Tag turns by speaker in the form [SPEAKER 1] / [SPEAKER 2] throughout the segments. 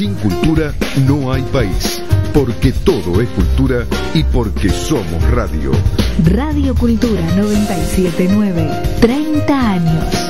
[SPEAKER 1] sin cultura no hay país. Porque todo es cultura y porque somos radio.
[SPEAKER 2] Radio Cultura 979. 30 años.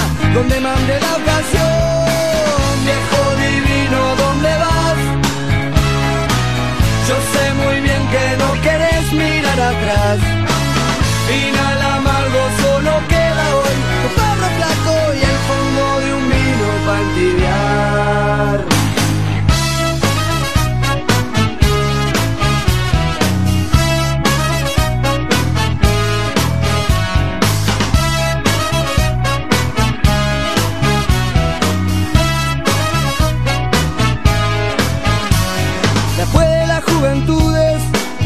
[SPEAKER 3] donde mande la ocasión, viejo divino, ¿dónde vas? Yo sé muy bien que no querés mirar atrás. Final amargo solo queda hoy, tu perro flaco y el fondo de un vino para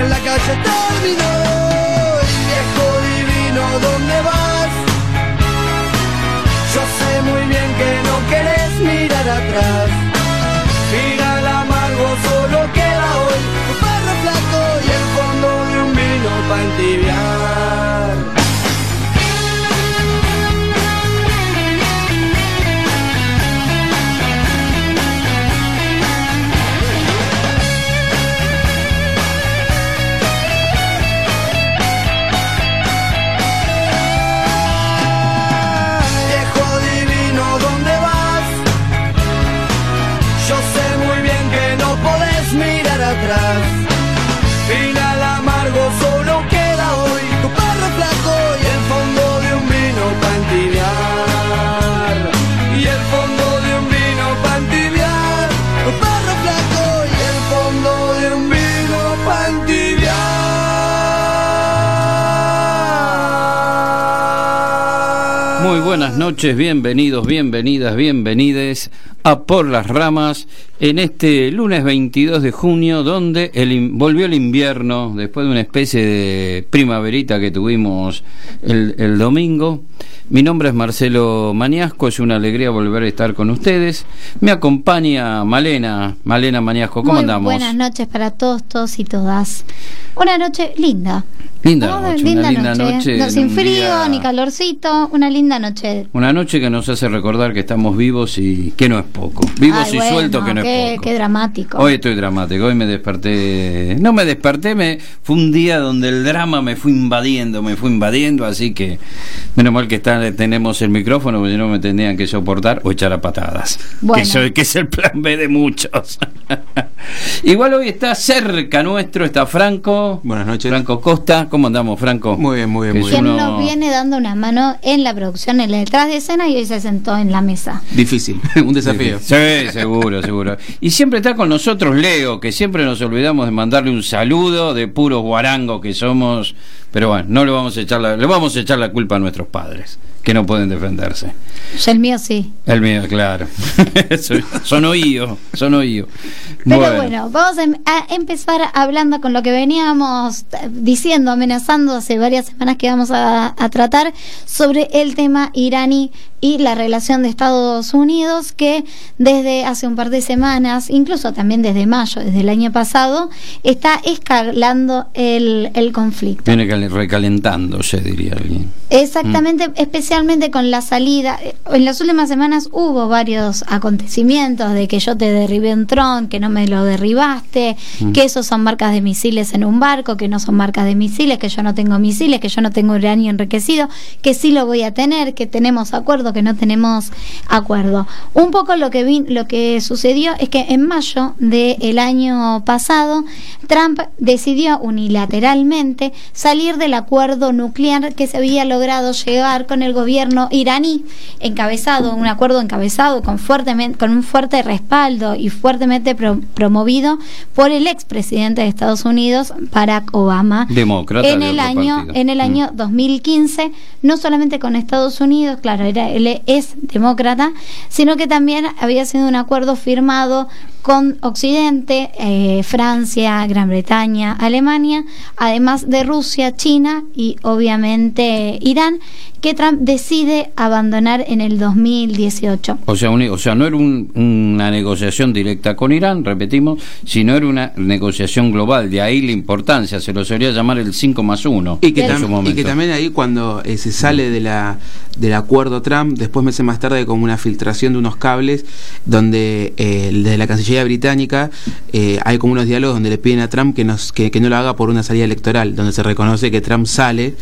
[SPEAKER 3] en la calle terminó. Y viejo divino, ¿dónde vas? Yo sé muy bien que no querés mirar atrás. Final amargo solo queda hoy tu perro flaco y el fondo de un vino para entibiar.
[SPEAKER 4] Buenas noches, bienvenidos, bienvenidas, bienvenides a Por las Ramas en este lunes 22 de junio, donde el, volvió el invierno después de una especie de primaverita que tuvimos el, el domingo. Mi nombre es Marcelo Maniasco, es una alegría volver a estar con ustedes. Me acompaña Malena, Malena Maniasco, ¿cómo andamos?
[SPEAKER 5] Buenas noches para todos, todos y todas. Una noche linda.
[SPEAKER 4] Linda noche,
[SPEAKER 5] linda
[SPEAKER 4] una linda
[SPEAKER 5] noche.
[SPEAKER 4] noche.
[SPEAKER 5] sin frío
[SPEAKER 4] día-
[SPEAKER 5] ni calorcito, una linda noche.
[SPEAKER 4] Una noche que nos hace recordar que estamos vivos y que no es poco. Vivos
[SPEAKER 5] Ay,
[SPEAKER 4] y
[SPEAKER 5] bueno,
[SPEAKER 4] sueltos que no
[SPEAKER 5] qué,
[SPEAKER 4] es poco.
[SPEAKER 5] Qué dramático.
[SPEAKER 4] Hoy estoy dramático, hoy me desperté, no me desperté, me fue un día donde el drama me fue invadiendo, me fue invadiendo, así que menos mal que está, tenemos el micrófono, porque si no me tendrían que soportar o echar a patadas,
[SPEAKER 5] Bueno.
[SPEAKER 4] que, soy- que es el plan B de muchos. Igual hoy está cerca nuestro, está Franco,
[SPEAKER 6] Buenas noches.
[SPEAKER 4] Franco Costa, ¿cómo andamos Franco?
[SPEAKER 6] Muy bien, muy bien, muy
[SPEAKER 5] Quien
[SPEAKER 4] uno-
[SPEAKER 5] nos viene dando una mano en la producción, en el detrás de escena y hoy se sentó en la mesa.
[SPEAKER 6] Difícil, un desafío.
[SPEAKER 4] Sí, seguro, seguro. Y siempre está con nosotros Leo, que siempre nos olvidamos de mandarle un saludo de puro guarango que somos. Pero bueno, no le vamos a echar la, le vamos a echar la culpa a nuestros padres, que no pueden defenderse.
[SPEAKER 5] El mío sí.
[SPEAKER 4] El mío, claro. Son- oídos, son oídos.
[SPEAKER 5] Pero bueno, vamos a, em- a empezar hablando con lo que veníamos eh, diciendo, amenazando hace varias semanas que vamos a, a tratar sobre el tema iraní y la relación de Estados Unidos que desde hace un par de semanas, incluso también desde mayo, desde el año pasado, está escalando el, el conflicto.
[SPEAKER 4] Viene cal- recalentándose, diría alguien.
[SPEAKER 5] Exactamente, especialmente con la salida. En las últimas semanas hubo varios acontecimientos de que yo te derribé un tron, que no me lo derribaste,
[SPEAKER 4] Mm.
[SPEAKER 5] que esos son marcas de misiles en un barco, que no son marcas de misiles, que yo no tengo misiles, que yo no tengo uranio enriquecido, que sí lo voy a tener, que tenemos acuerdo, que no tenemos acuerdo. Un poco lo que vi, lo que sucedió es que en mayo del año pasado Trump decidió unilateralmente salir del acuerdo nuclear que se había logrado llegar con el gobierno iraní, encabezado, un acuerdo encabezado con fuertemente, con un fuerte respaldo y fuertemente pro- promovido por el expresidente de Estados Unidos, Barack Obama,
[SPEAKER 4] Demócrata
[SPEAKER 5] en el año,
[SPEAKER 4] partido.
[SPEAKER 5] en el
[SPEAKER 4] Mm.
[SPEAKER 5] año 2015, no solamente con Estados Unidos, claro, era, él es demócrata, sino que también había sido un acuerdo firmado con Occidente, eh, Francia, Gran Bretaña, Alemania, además de Rusia, China y obviamente Irán, que Trump decide abandonar en el 2018.
[SPEAKER 4] O sea, un- o sea, no era un- una negociación directa con Irán, repetimos, sino era una negociación global. De ahí la importancia, se lo solía llamar el 5 más 1
[SPEAKER 6] Y que,
[SPEAKER 4] en
[SPEAKER 6] tam-
[SPEAKER 4] su momento.
[SPEAKER 6] y que también ahí cuando eh, se sale de la del acuerdo Trump, después meses más tarde como una filtración de unos cables donde eh, desde la Cancillería británica eh, hay como unos diálogos donde le piden a Trump que, nos, que, que no lo haga por una salida electoral, donde se reconoce que Trump sale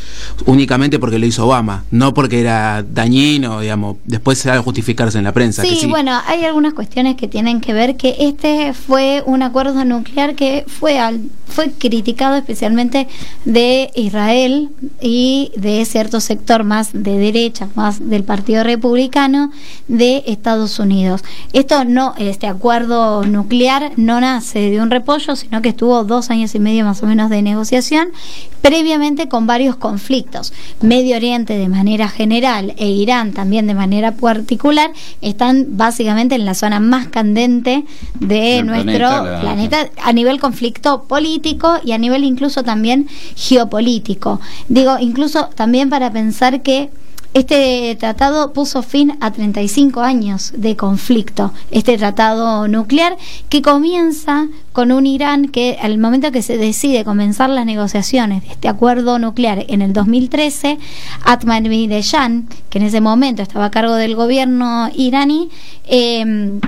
[SPEAKER 6] únicamente porque lo hizo Obama, no porque era dañino, digamos, después se va a justificarse en la prensa. que
[SPEAKER 5] Sí, bueno, hay algunas cuestiones que tienen que ver que este fue un acuerdo nuclear que fue al, fue criticado especialmente de Israel y de cierto sector más de derecha, más del Partido Republicano de Estados Unidos. Esto no, este acuerdo nuclear no nace de un repollo, sino que estuvo dos años y medio más o menos de negociación, previamente con varios conflictos. Medio Oriente de manera general e Irán también de manera particular están básicamente en la zona más candente de nuestro
[SPEAKER 4] planeta, la-
[SPEAKER 5] planeta a nivel conflicto político y a nivel incluso también geopolítico. Digo, incluso también para pensar que este tratado puso fin a 35 años de conflicto, este tratado nuclear que comienza con un Irán que al momento que se decide comenzar las negociaciones de este acuerdo nuclear en el 2013, Ahmadinejad, que en ese momento estaba a cargo del gobierno iraní, eh,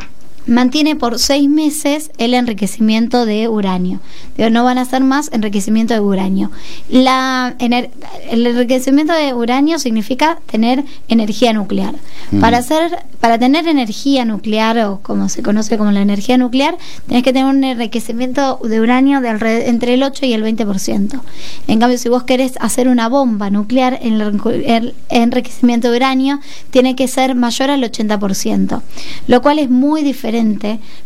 [SPEAKER 5] mantiene por seis meses el enriquecimiento de uranio. Digo, no van a hacer más enriquecimiento de uranio. La, ener- el enriquecimiento de uranio significa tener energía nuclear.
[SPEAKER 4] Mm.
[SPEAKER 5] Para hacer, para tener energía nuclear o como se conoce como la energía nuclear, tenés que tener un enriquecimiento de uranio de entre el 8 y el 20%. En cambio, si vos querés hacer una bomba nuclear, el, el enriquecimiento de uranio tiene que ser mayor al 80%, lo cual es muy diferente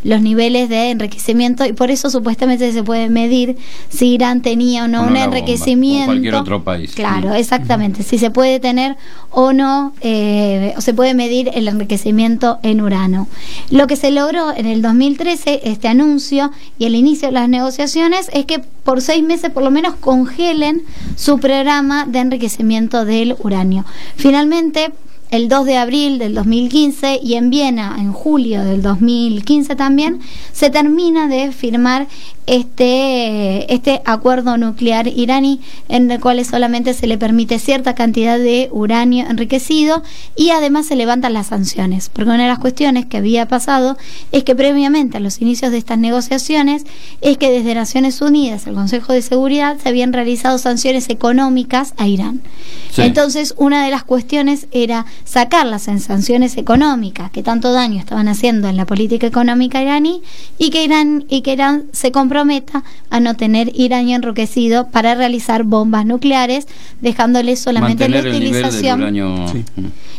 [SPEAKER 5] los niveles de enriquecimiento y por eso supuestamente se puede medir si Irán tenía o no un
[SPEAKER 4] bomba,
[SPEAKER 5] enriquecimiento.
[SPEAKER 4] o cualquier otro país.
[SPEAKER 5] Claro, exactamente. Si se puede tener o no, eh, o se puede medir el enriquecimiento en urano. Lo que se logró en el 2013, este anuncio y el inicio de las negociaciones, es que por seis meses por lo menos congelen su programa de enriquecimiento del uranio. Finalmente, el 2 de abril del 2015 y en Viena en julio del 2015 también se termina de firmar este este acuerdo nuclear iraní en el cual solamente se le permite cierta cantidad de uranio enriquecido y además se levantan las sanciones porque una de las cuestiones que había pasado es que previamente a los inicios de estas negociaciones es que desde Naciones Unidas el Consejo de Seguridad se habían realizado sanciones económicas a Irán
[SPEAKER 4] Sí.
[SPEAKER 5] entonces una de las cuestiones era sacar las sanciones económicas que tanto daño estaban haciendo en la política económica iraní y que Irán y que Irán se comprometa a no tener uranio enriquecido para realizar bombas nucleares, dejándole solamente
[SPEAKER 4] Mantener
[SPEAKER 5] la
[SPEAKER 4] el nivel del
[SPEAKER 5] utilización
[SPEAKER 4] uranio.
[SPEAKER 6] Sí.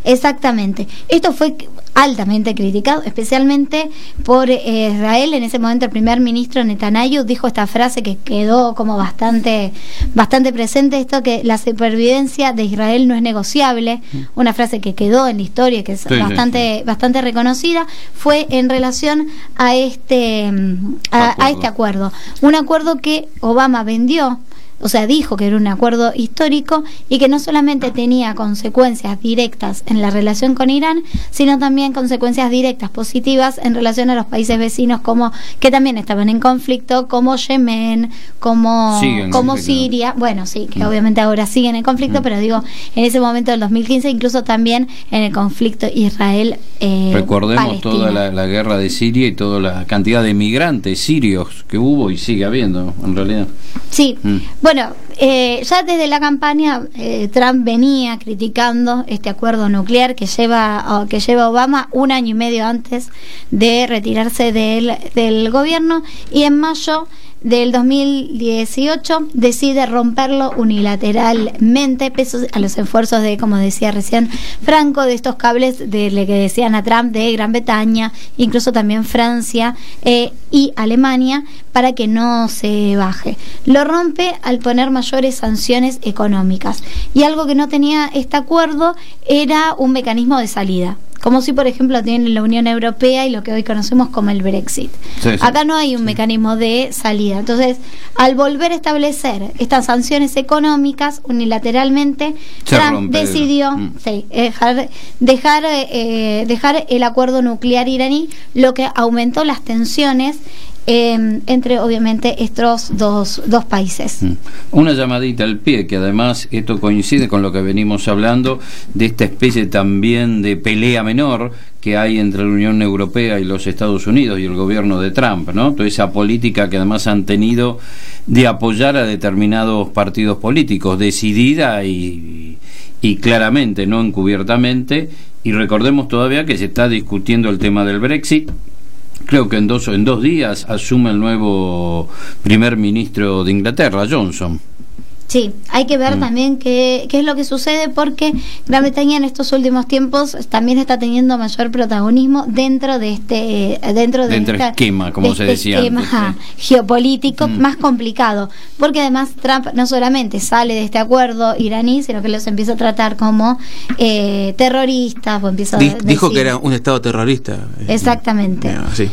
[SPEAKER 5] Exactamente. Esto fue altamente criticado, especialmente por eh, Israel. En ese momento el primer ministro Netanyahu dijo esta frase que quedó como bastante, bastante presente, esto que la supervivencia de Israel no es negociable, una frase que quedó en la historia, que es
[SPEAKER 4] Sí, sí,
[SPEAKER 5] bastante, bastante reconocida, fue en relación a este, mm, a, este acuerdo. Un acuerdo que Obama vendió o sea, dijo que era un acuerdo histórico y que no solamente tenía consecuencias directas en la relación con Irán, sino también consecuencias directas positivas en relación a los países vecinos como que también estaban en conflicto, como Yemen, como, como Siria, bueno, sí, que mm. obviamente ahora siguen en conflicto, mm. pero digo, en ese momento del 2015, incluso también en el conflicto Israel.
[SPEAKER 4] Eh, Recordemos toda la, guerra de Siria y toda la cantidad de migrantes sirios que hubo y sigue habiendo, en realidad.
[SPEAKER 5] Sí, mm. Bueno, eh, ya desde la campaña eh, Trump venía criticando este acuerdo nuclear que lleva que lleva Obama un año y medio antes de retirarse del, del gobierno. Y en mayo del 2018 decide romperlo unilateralmente, peso a los esfuerzos de, como decía recién Franco, de estos cables de que decían a Trump de Gran Bretaña, incluso también Francia eh, y Alemania, para que no se baje. Lo rompe al poner mayores sanciones económicas. Y algo que no tenía este acuerdo era un mecanismo de salida como si por ejemplo tienen la Unión Europea y lo que hoy conocemos como el Brexit. Acá no hay un mecanismo de salida. Entonces, al volver a establecer estas sanciones económicas unilateralmente, Trump decidió mm. dejar, dejar, eh, dejar el acuerdo nuclear iraní, lo que aumentó las tensiones Em, entre obviamente estos dos, dos países. Mm.
[SPEAKER 4] Una llamadita al pie, que además esto coincide con lo que venimos hablando de esta especie también de pelea menor que hay entre la Unión Europea y los Estados Unidos y el gobierno de Trump, ¿no? Toda esa política que además han tenido de apoyar a determinados partidos políticos, decidida y, y claramente, no encubiertamente, y recordemos todavía que se está discutiendo el tema del Brexit, creo que en dos, en dos días asume el nuevo primer ministro de Inglaterra, Johnson.
[SPEAKER 5] Sí, hay que ver mm. también qué, qué, es lo que sucede porque Gran Bretaña en estos últimos tiempos también está teniendo mayor protagonismo dentro de este dentro de,
[SPEAKER 4] este esquema, como se este decía
[SPEAKER 5] esquema geopolítico mm. más complicado, porque además Trump no solamente sale de este acuerdo iraní, sino que los empieza a tratar como eh, terroristas, o empieza
[SPEAKER 6] dijo que era un estado terrorista.
[SPEAKER 5] Exactamente.
[SPEAKER 6] sí.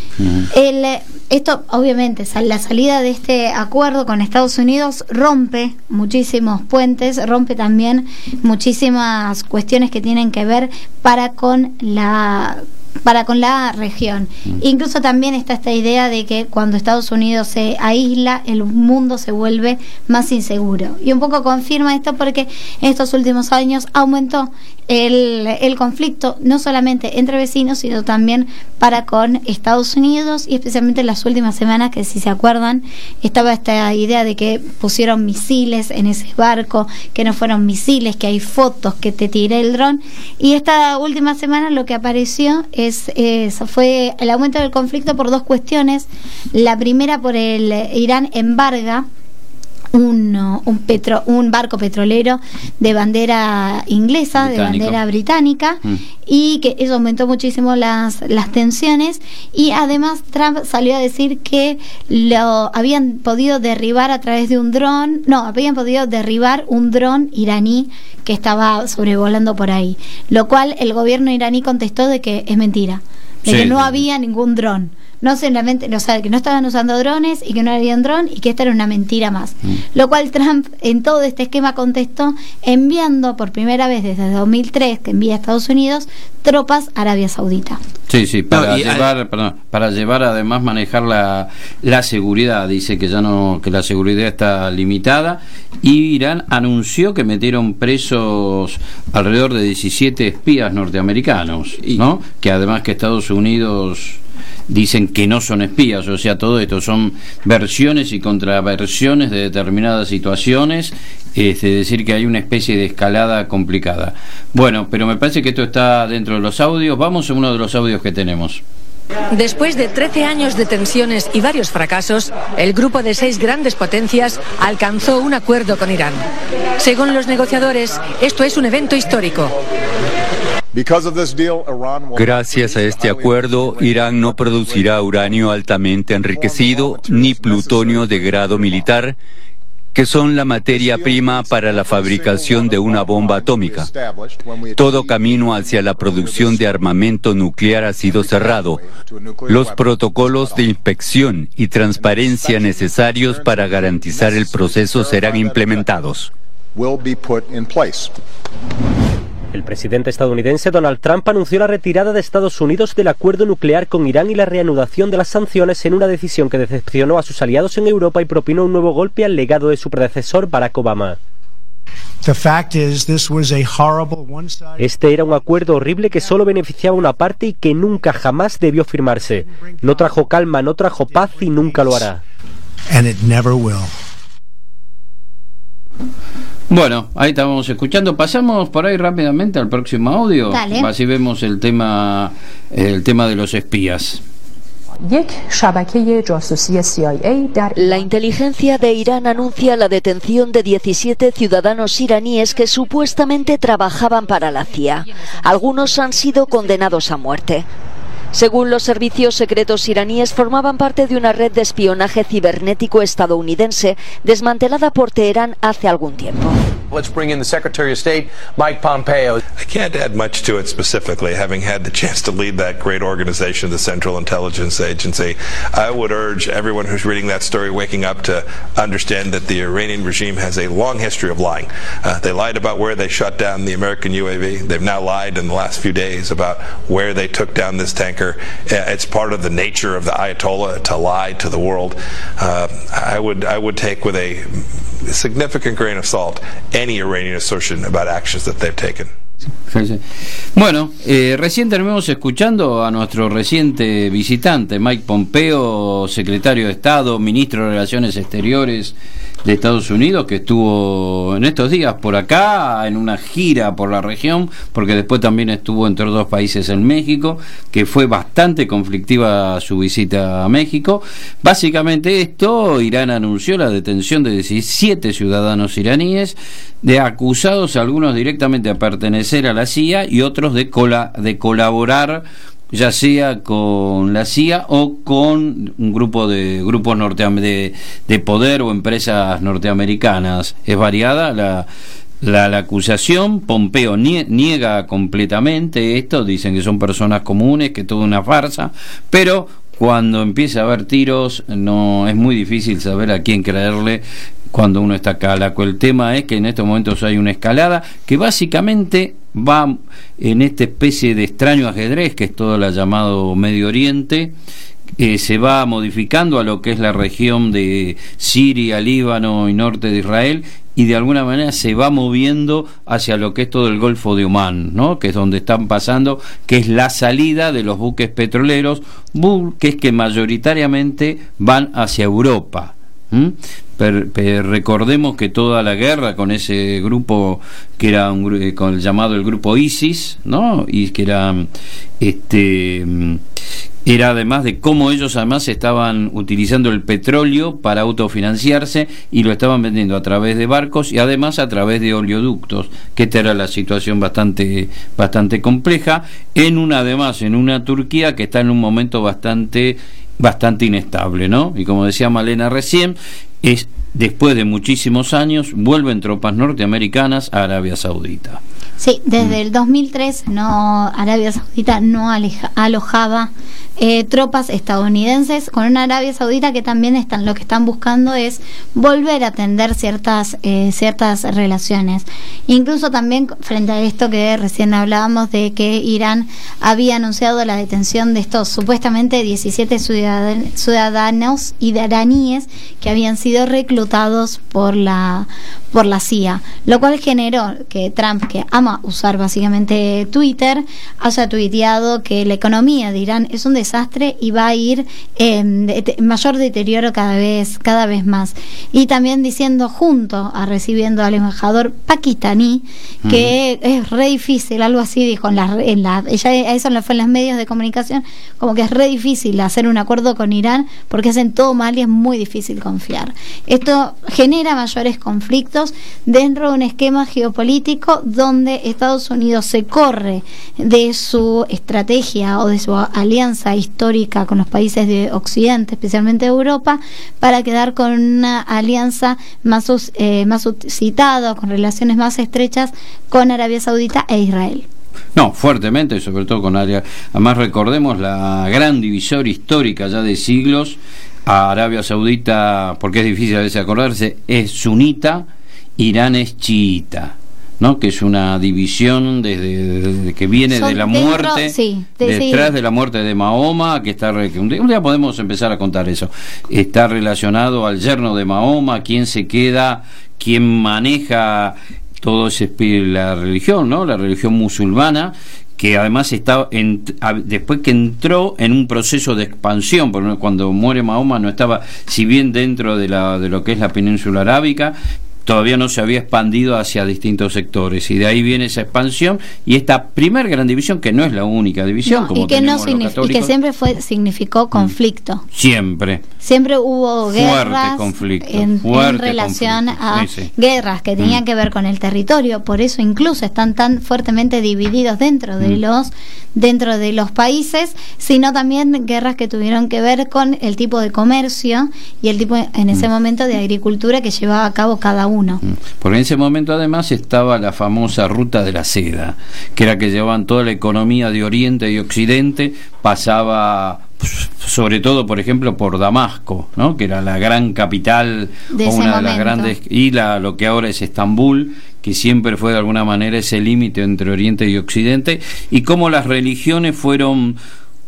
[SPEAKER 5] El, esto obviamente la salida de este acuerdo con Estados Unidos rompe muchísimos puentes, rompe también muchísimas cuestiones que tienen que ver para con la para con la región. Mm. Incluso también está esta idea de que cuando Estados Unidos se aísla, el mundo se vuelve más inseguro. Y un poco confirma esto porque en estos últimos años aumentó el, el conflicto, no solamente entre vecinos, sino también para con Estados Unidos y especialmente en las últimas semanas que si se acuerdan estaba esta idea de que pusieron misiles en ese barco, que no fueron misiles, que hay fotos que te tiré el dron y esta última semana lo que apareció es, fue el aumento del conflicto por dos cuestiones. La primera por el Irán embarga un, un, petro, un barco petrolero de bandera inglesa, de bandera británica, mm. y que eso aumentó muchísimo las, las tensiones. Y además Trump salió a decir que lo habían podido derribar a través de un dron, no, habían podido derribar un dron iraní que estaba sobrevolando por ahí. Lo cual el gobierno iraní contestó de que es mentira, de que no había ningún dron no solamente, o sea, que no estaban usando drones y que no había un dron y que esta era una mentira más. Mm. Lo cual Trump en todo este esquema contestó enviando por primera vez desde 2003 que envía a Estados Unidos tropas a Arabia Saudita.
[SPEAKER 4] Sí, sí, para llevar, perdón, para llevar además manejar la, la seguridad. Dice que ya no, que la seguridad está limitada. Y Irán anunció que metieron presos alrededor de 17 espías norteamericanos, ¿no? Que además que Estados Unidos dicen que no son espías, o sea, todo esto son versiones y contraversiones de determinadas situaciones, es decir, que hay una especie de escalada complicada. Bueno, pero me parece que esto está dentro de los audios, vamos a uno de los audios que tenemos.
[SPEAKER 7] Después de 13 años de tensiones y varios fracasos, el grupo de seis grandes potencias alcanzó un acuerdo con Irán. Según los negociadores, esto es un evento histórico.
[SPEAKER 8] Gracias a este acuerdo, Irán no producirá uranio altamente enriquecido ni plutonio de grado militar que son la materia prima para la fabricación de una bomba atómica. Todo camino hacia la producción de armamento nuclear ha sido cerrado. Los protocolos de inspección y transparencia necesarios para garantizar el proceso serán implementados.
[SPEAKER 9] El presidente estadounidense Donald Trump anunció la retirada de Estados Unidos del acuerdo nuclear con Irán y la reanudación de las sanciones en una decisión que decepcionó a sus aliados en Europa y propinó un nuevo golpe al legado de su predecesor Barack Obama. Este era un acuerdo horrible que solo beneficiaba a una parte y que nunca jamás debió firmarse. No trajo calma, no trajo paz y nunca lo hará.
[SPEAKER 4] Bueno, ahí estábamos escuchando. Pasamos por ahí rápidamente al próximo audio.
[SPEAKER 5] Dale.
[SPEAKER 4] Así vemos el tema, el tema de los espías.
[SPEAKER 10] La inteligencia de Irán anuncia la detención de 17 ciudadanos iraníes que supuestamente trabajaban para la CIA. Algunos han sido condenados a muerte. Según los servicios secretos iraníes, formaban parte de una red de espionaje cibernético estadounidense desmantelada por Teherán hace algún tiempo.
[SPEAKER 11] Let's bring in the Secretary of State, Mike Pompeo.
[SPEAKER 12] I can't add much to it specifically, having had the chance to lead that great organization, the Central Intelligence Agency. I would urge everyone who's reading that story waking up to understand that the Iranian regime has a long history of lying. Uh, they lied about where they shut down the American UAV. They've now lied in the last few days about where they took down this tanker. Uh, it's part of the nature of the Ayatollah to lie to the world. Uh, I would I would take with a significant grain of salt any Iranian assertion about actions that they've taken.
[SPEAKER 4] Bueno, eh, recién terminamos escuchando a nuestro reciente visitante, Mike Pompeo, secretario de Estado, ministro de Relaciones Exteriores de Estados Unidos, que estuvo en estos días por acá, en una gira por la región, porque después también estuvo entre dos países en México, que fue bastante conflictiva su visita a México. Básicamente esto, Irán anunció la detención de 17 ciudadanos iraníes, de acusados algunos directamente a pertenecer a la CIA y otros de, cola, de colaborar ya sea con la CIA o con un grupo de grupos de, de poder o empresas norteamericanas. Es variada la, la, la acusación. Pompeo nie- niega completamente esto, dicen que son personas comunes, que todo una farsa, pero cuando empieza a haber tiros no es muy difícil saber a quién creerle cuando uno está. La- El tema es que en estos momentos hay una escalada que básicamente va en esta especie de extraño ajedrez que es todo el llamado Medio Oriente. eh, se va modificando a lo que es la región de Siria, Líbano y norte de Israel y de alguna manera se va moviendo hacia lo que es todo el Golfo de Omán, ¿no? que es donde están pasando, que es la salida de los buques petroleros, buques que mayoritariamente van hacia Europa. Per- recordemos que toda la guerra con ese grupo que era un, eh, con el llamado el grupo ISIS, ¿no? Y que era este mm, era además de cómo ellos además estaban utilizando el petróleo para autofinanciarse y lo estaban vendiendo a través de barcos y además a través de oleoductos, que esta era la situación bastante bastante compleja en una además en una Turquía que está en un momento bastante bastante inestable, ¿no? Y como decía Malena recién, es después de muchísimos años vuelven tropas norteamericanas a Arabia Saudita.
[SPEAKER 5] Sí, desde el 2003 no Arabia Saudita no aleja- alojaba eh, tropas estadounidenses con una Arabia Saudita que también están lo que están buscando es volver a atender ciertas eh, ciertas relaciones. Incluso también frente a esto que recién hablábamos de que Irán había anunciado la detención de estos supuestamente 17 ciudadan- ciudadanos iraníes que habían sido reclutados por la por la CIA, lo cual generó que Trump, que ama usar básicamente Twitter, haya tuiteado que la economía de Irán es un desastre y va a ir en mayor deterioro cada vez, cada vez más. Y también diciendo junto a recibiendo al embajador pakistaní que es re difícil, algo así dijo en la, en la ella a eso le fue en los medios de comunicación, como que es re difícil hacer un acuerdo con Irán porque hacen todo mal y es muy difícil confiar. Esto genera mayores conflictos dentro de un esquema geopolítico donde Estados Unidos se corre de su estrategia o de su alianza histórica con los países de Occidente, especialmente Europa, para quedar con una alianza más, eh, más suscitada, con relaciones más estrechas con Arabia Saudita e Israel.
[SPEAKER 4] No, fuertemente, sobre todo con Arabia. Además, recordemos la gran división histórica ya de siglos. Arabia Saudita, porque es difícil a veces acordarse, es sunita, Irán es chiita. ¿No? que es una división desde, que viene de la muerte, detrás de la muerte de Mahoma, que está un día podemos empezar a contar eso. Está relacionado al yerno de Mahoma, quién se queda, quién maneja todo ese la religión, ¿no? La religión musulmana que además estaba después que entró en un proceso de expansión, porque cuando muere Mahoma no estaba, si bien dentro de, la, de lo que es la península arábica, todavía no se había expandido hacia distintos sectores. Y de ahí viene esa expansión y esta primer gran división que no es la única división como
[SPEAKER 5] y que no y que siempre fue significó mm. conflicto.
[SPEAKER 4] Siempre.
[SPEAKER 5] Siempre hubo guerras en, relación a guerras que tenían mm. que ver con el territorio. Por eso incluso están tan fuertemente divididos dentro de mm. los dentro de los países sino también guerras que tuvieron que ver con el tipo de comercio y el tipo en ese momento de agricultura que llevaba a cabo cada uno uno. Mm.
[SPEAKER 4] Porque en ese momento además estaba la famosa ruta de la seda, que era que llevaban toda la economía de Oriente y Occidente, pasaba sobre todo por ejemplo por Damasco no que era la gran capital
[SPEAKER 5] de
[SPEAKER 4] una
[SPEAKER 5] de
[SPEAKER 4] las grandes y la lo que ahora es Estambul que siempre fue de alguna manera ese límite entre Oriente y Occidente y cómo las religiones fueron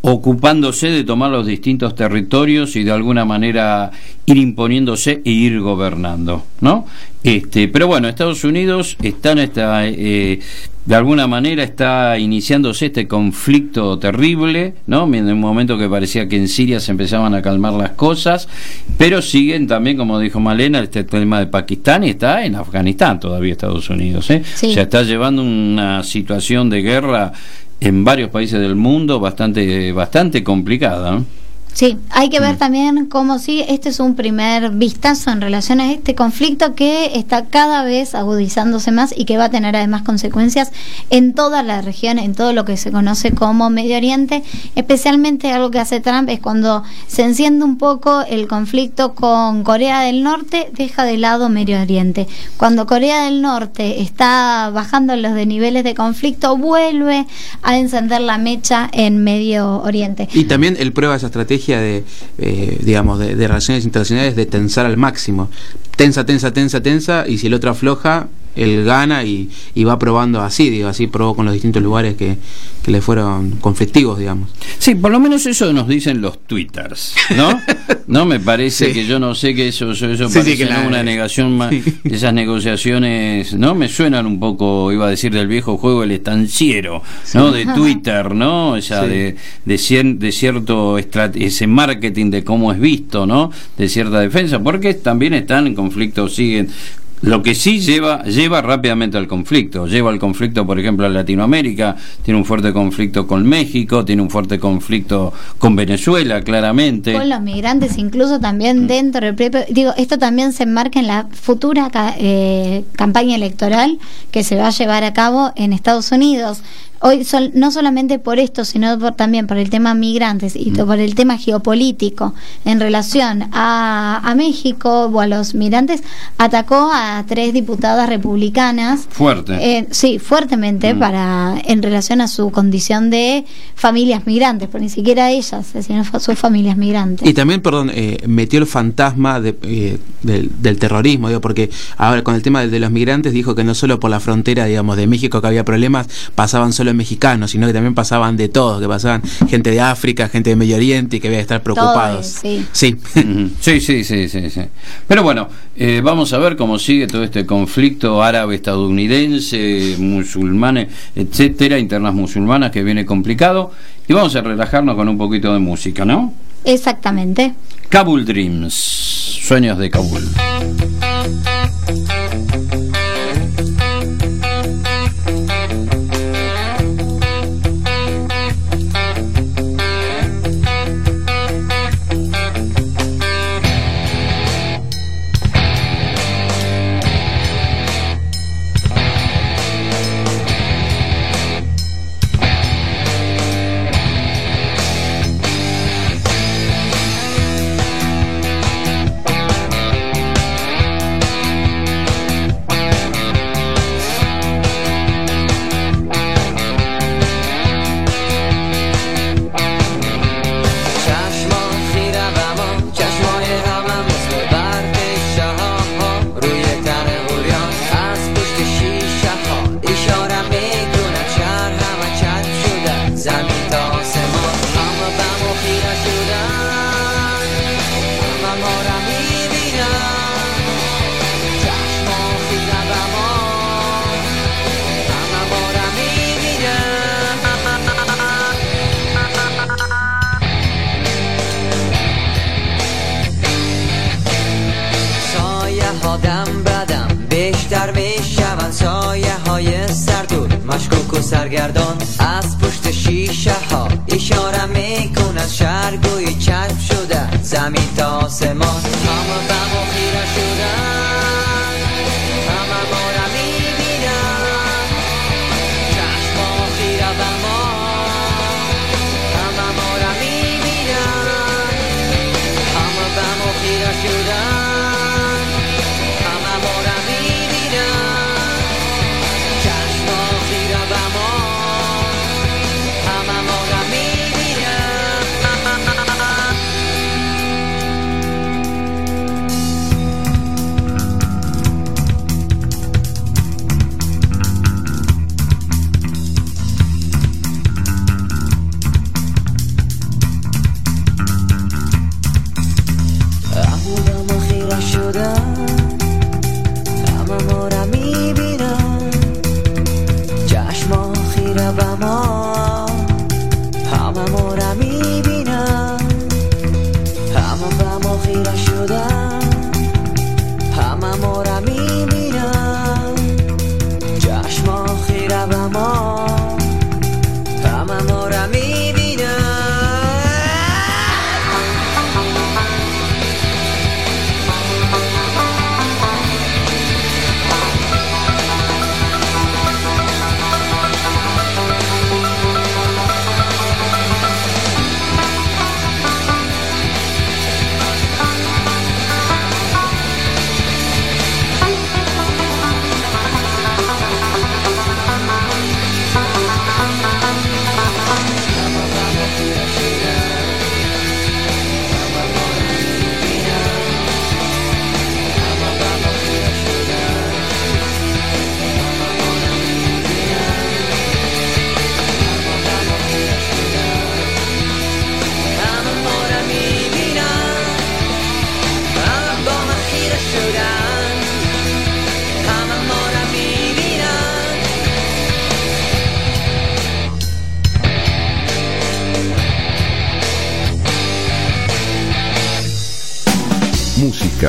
[SPEAKER 4] ocupándose de tomar los distintos territorios y de alguna manera ir imponiéndose e ir gobernando, ¿no? Este, pero bueno, Estados Unidos está en esta, eh, de alguna manera está iniciándose este conflicto terrible, ¿no? En un momento que parecía que en Siria se empezaban a calmar las cosas, pero siguen también, como dijo Malena, este tema de Pakistán y está en Afganistán todavía Estados Unidos, ¿eh? O sea, está llevando una situación de guerra en varios países del mundo bastante bastante complicada.
[SPEAKER 5] Sí, hay que ver mm. también cómo sí, este es un primer vistazo en relación a este conflicto que está cada vez agudizándose más y que va a tener además consecuencias en toda la región, en todo lo que se conoce como Medio Oriente. Especialmente algo que hace Trump es cuando se enciende un poco el conflicto con Corea del Norte, deja de lado Medio Oriente. Cuando Corea del Norte está bajando los de niveles de conflicto, vuelve a encender la mecha en Medio Oriente.
[SPEAKER 6] Y también él prueba esa estrategia de, eh, digamos, de, relaciones internacionales de tensar al máximo. Tensa, tensa, tensa, tensa, y si el otro afloja, él gana y, va probando así, digo, así probó con los distintos lugares que, le fueron conflictivos, digamos.
[SPEAKER 4] Sí, por lo menos eso nos dicen los twitters, ¿no? no me parece que yo no sé que eso, eso, parece una negación más, esas negociaciones, ¿no? Me suenan un poco, iba a decir del viejo juego el estanciero, ¿no? De Twitter, ¿no? O sea, de, de, de cierto ese marketing de cómo es visto, ¿no? De cierta defensa, porque también están en conflicto, siguen lo que sí lleva, lleva rápidamente al conflicto. Lleva al conflicto, por ejemplo, a Latinoamérica, tiene un fuerte conflicto con México, tiene un fuerte conflicto con Venezuela, claramente.
[SPEAKER 5] Con los migrantes, incluso también mm. dentro del propio. Digo, esto también se enmarca en la futura eh, campaña electoral que se va a llevar a cabo en Estados Unidos hoy no solamente por esto, sino también por el tema migrantes y mm. por el tema geopolítico en relación a, a, México o a los migrantes, atacó a tres diputadas republicanas.
[SPEAKER 4] Fuerte.
[SPEAKER 5] Eh, sí, fuertemente mm. para en relación a su condición de familias migrantes, pero ni siquiera ellas, sino sus familias migrantes.
[SPEAKER 6] Y también, perdón, eh, metió el fantasma de, eh, del, terrorismo, digo, porque ahora con el tema de, de los migrantes dijo que no solo por la frontera, digamos, de México que había problemas, pasaban solo mexicanos, sino que también pasaban de todo, que pasaban gente de África, gente de Medio Oriente y que había que estar preocupados.
[SPEAKER 5] sí.
[SPEAKER 6] Sí.
[SPEAKER 4] sí. sí, sí, sí, Pero bueno, eh, vamos a ver cómo sigue todo este conflicto árabe-estadounidense, musulmanes, etcétera, internas musulmanas que viene complicado. Y vamos a relajarnos con un poquito de música, ¿no?
[SPEAKER 5] Exactamente.
[SPEAKER 4] Kabul Dreams, sueños de Kabul.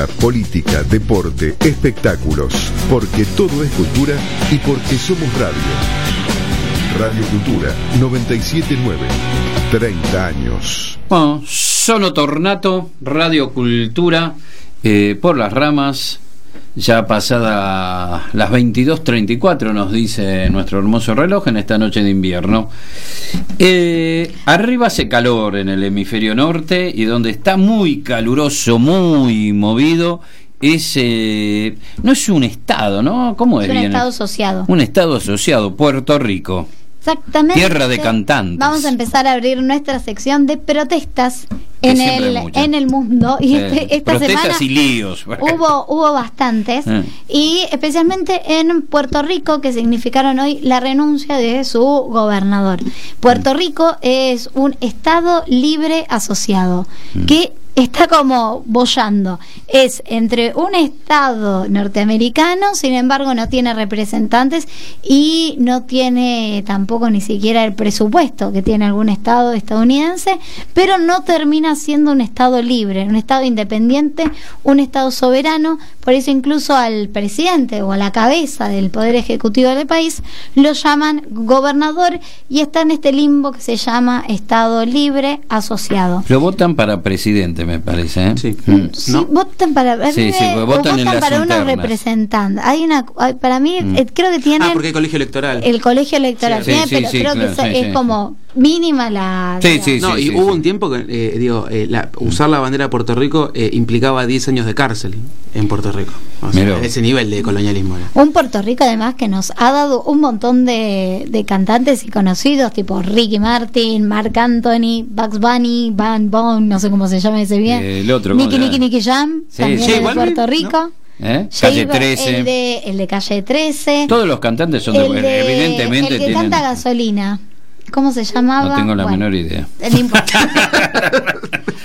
[SPEAKER 1] Política, deporte, espectáculos. Porque todo es cultura y porque somos radio. Radio Cultura 979. 30 años.
[SPEAKER 4] Bueno, Sono Tornato, Radio Cultura, eh, por las ramas, ya pasada las 22.34 nos dice nuestro hermoso reloj en esta noche de invierno. Eh, arriba hace calor en el hemisferio norte y donde está muy caluroso, muy movido, es, eh, no es un estado, ¿no? ¿Cómo es,
[SPEAKER 5] Es un
[SPEAKER 4] bien?
[SPEAKER 5] estado asociado.
[SPEAKER 4] Un estado asociado, Puerto Rico.
[SPEAKER 5] Exactamente.
[SPEAKER 4] Tierra de cantantes.
[SPEAKER 5] Vamos a empezar a abrir nuestra sección de protestas
[SPEAKER 4] Que
[SPEAKER 5] en el, en mundo. Y
[SPEAKER 4] Sí.
[SPEAKER 5] este- esta
[SPEAKER 4] Protestas
[SPEAKER 5] semana
[SPEAKER 4] y líos.
[SPEAKER 5] hubo, hubo bastantes.
[SPEAKER 4] Eh.
[SPEAKER 5] Y especialmente en Puerto Rico, que significaron hoy la renuncia de su gobernador. Puerto Rico es un estado libre asociado. que está como bollando. Es entre un estado norteamericano, sin embargo no tiene representantes y no tiene tampoco ni siquiera el presupuesto que tiene algún estado estadounidense, pero no termina siendo un estado libre, un estado independiente, un estado soberano, por eso incluso al presidente o a la cabeza del poder ejecutivo del país lo llaman gobernador y está en este limbo que se llama estado libre asociado.
[SPEAKER 4] Lo votan para presidente, me parece. ¿eh?
[SPEAKER 6] Sí.
[SPEAKER 4] Mm.
[SPEAKER 5] Sí, votan para,
[SPEAKER 4] Sí, sí, votan en las
[SPEAKER 5] para unos
[SPEAKER 4] internas.
[SPEAKER 5] representantes. Hay una, hay- para mí,
[SPEAKER 4] Mm.
[SPEAKER 5] eh, creo que tienen
[SPEAKER 6] Ah, porque hay colegio electoral.
[SPEAKER 5] el colegio electoral,
[SPEAKER 6] Sí,
[SPEAKER 5] tiene,
[SPEAKER 6] sí,
[SPEAKER 5] pero
[SPEAKER 6] sí,
[SPEAKER 5] creo
[SPEAKER 6] claro,
[SPEAKER 5] que es
[SPEAKER 6] sí,
[SPEAKER 5] como mínima la.
[SPEAKER 6] no, y hubo un tiempo que, eh, digo, eh, la- usar la bandera de Puerto Rico eh, implicaba 10 años de cárcel en Puerto Rico. O sea, ese nivel de colonialismo era.
[SPEAKER 5] Un Puerto Rico además que nos ha dado un montón de, de cantantes y conocidos, tipo Ricky Martin, Mark Anthony, Bugs Bunny, Van Bon, no sé cómo se llama ese bien.
[SPEAKER 4] El otro,
[SPEAKER 5] Nicky
[SPEAKER 4] ¿cómo se
[SPEAKER 5] Nicky? Nicky Jam,
[SPEAKER 4] Sí,
[SPEAKER 5] también
[SPEAKER 4] sí,
[SPEAKER 5] de Puerto
[SPEAKER 4] ¿no?
[SPEAKER 5] Rico.
[SPEAKER 4] ¿Eh? Calle
[SPEAKER 5] Jaber,
[SPEAKER 4] 13.
[SPEAKER 5] El de, el de Calle 13.
[SPEAKER 4] Todos los cantantes son de,
[SPEAKER 5] el de-
[SPEAKER 4] evidentemente
[SPEAKER 5] el que
[SPEAKER 4] tienen.
[SPEAKER 5] canta gasolina. ¿Cómo se llamaba?
[SPEAKER 4] No tengo la
[SPEAKER 5] Bueno,
[SPEAKER 4] menor idea.
[SPEAKER 5] no importa.